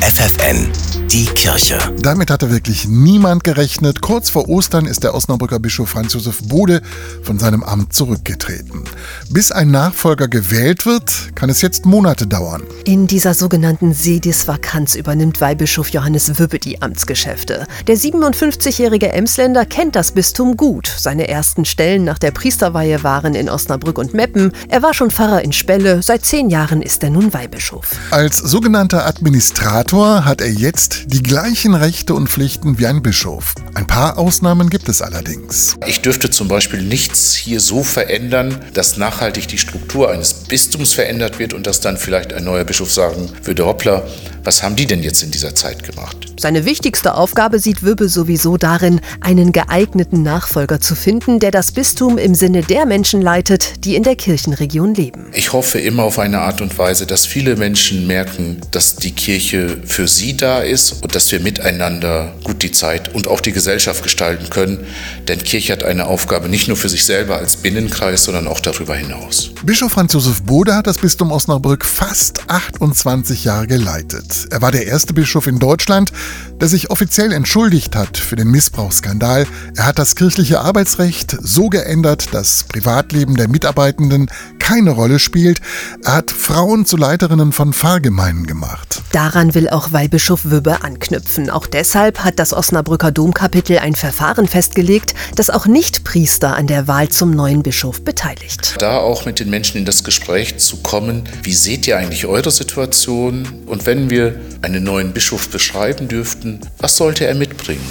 FFN, die Kirche. Damit hatte wirklich niemand gerechnet. Kurz vor Ostern ist der Osnabrücker Bischof Franz Josef Bode von seinem Amt zurückgetreten. Bis ein Nachfolger gewählt wird, kann es jetzt Monate dauern. In dieser sogenannten Sedisvakanz übernimmt Weihbischof Johannes Wübbe die Amtsgeschäfte. Der 57-jährige Emsländer kennt das Bistum gut. Seine ersten Stellen nach der Priesterweihe waren in Osnabrück und Meppen. Er war schon Pfarrer in Spelle. Seit zehn Jahren ist er nun Weihbischof. Als sogenannter Administrator hat er jetzt die gleichen Rechte und Pflichten wie ein Bischof. Ein paar Ausnahmen gibt es allerdings. Ich dürfte zum Beispiel nichts hier so verändern, dass nachhaltig die Struktur eines Bistums verändert wird und dass dann vielleicht ein neuer Bischof sagen würde, hoppla, was haben die denn jetzt in dieser Zeit gemacht? Seine wichtigste Aufgabe sieht Wübbe sowieso darin, einen geeigneten Nachfolger zu finden, der das Bistum im Sinne der Menschen leitet, die in der Kirchenregion leben. Ich hoffe immer auf eine Art und Weise, dass viele Menschen merken, dass die Kirche für sie da ist und dass wir miteinander gut die Zeit und auch die Gesellschaft gestalten können. Denn Kirche hat eine Aufgabe nicht nur für sich selber als Binnenkreis, sondern auch darüber hinaus. Bischof Franz Josef Bode hat das Bistum Osnabrück fast 28 Jahre geleitet. Er war der erste Bischof in Deutschland, der sich offiziell entschuldigt hat für den Missbrauchsskandal. Er hat das kirchliche Arbeitsrecht so geändert, dass Privatleben der Mitarbeitenden keine Rolle spielt. Er hat Frauen zu Leiterinnen von Pfarrgemeinden gemacht. Daran will auch Weihbischof Wübbe anknüpfen. Auch deshalb hat das Osnabrücker Domkapitel ein Verfahren festgelegt, das auch Nicht-Priester an der Wahl zum neuen Bischof beteiligt. Da auch mit den Menschen in das Gespräch zu kommen, wie seht ihr eigentlich eure Situation? Und wenn wir einen neuen Bischof beschreiben dürften, was sollte er mitbringen?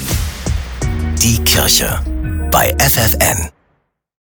Die Kirche bei FFN.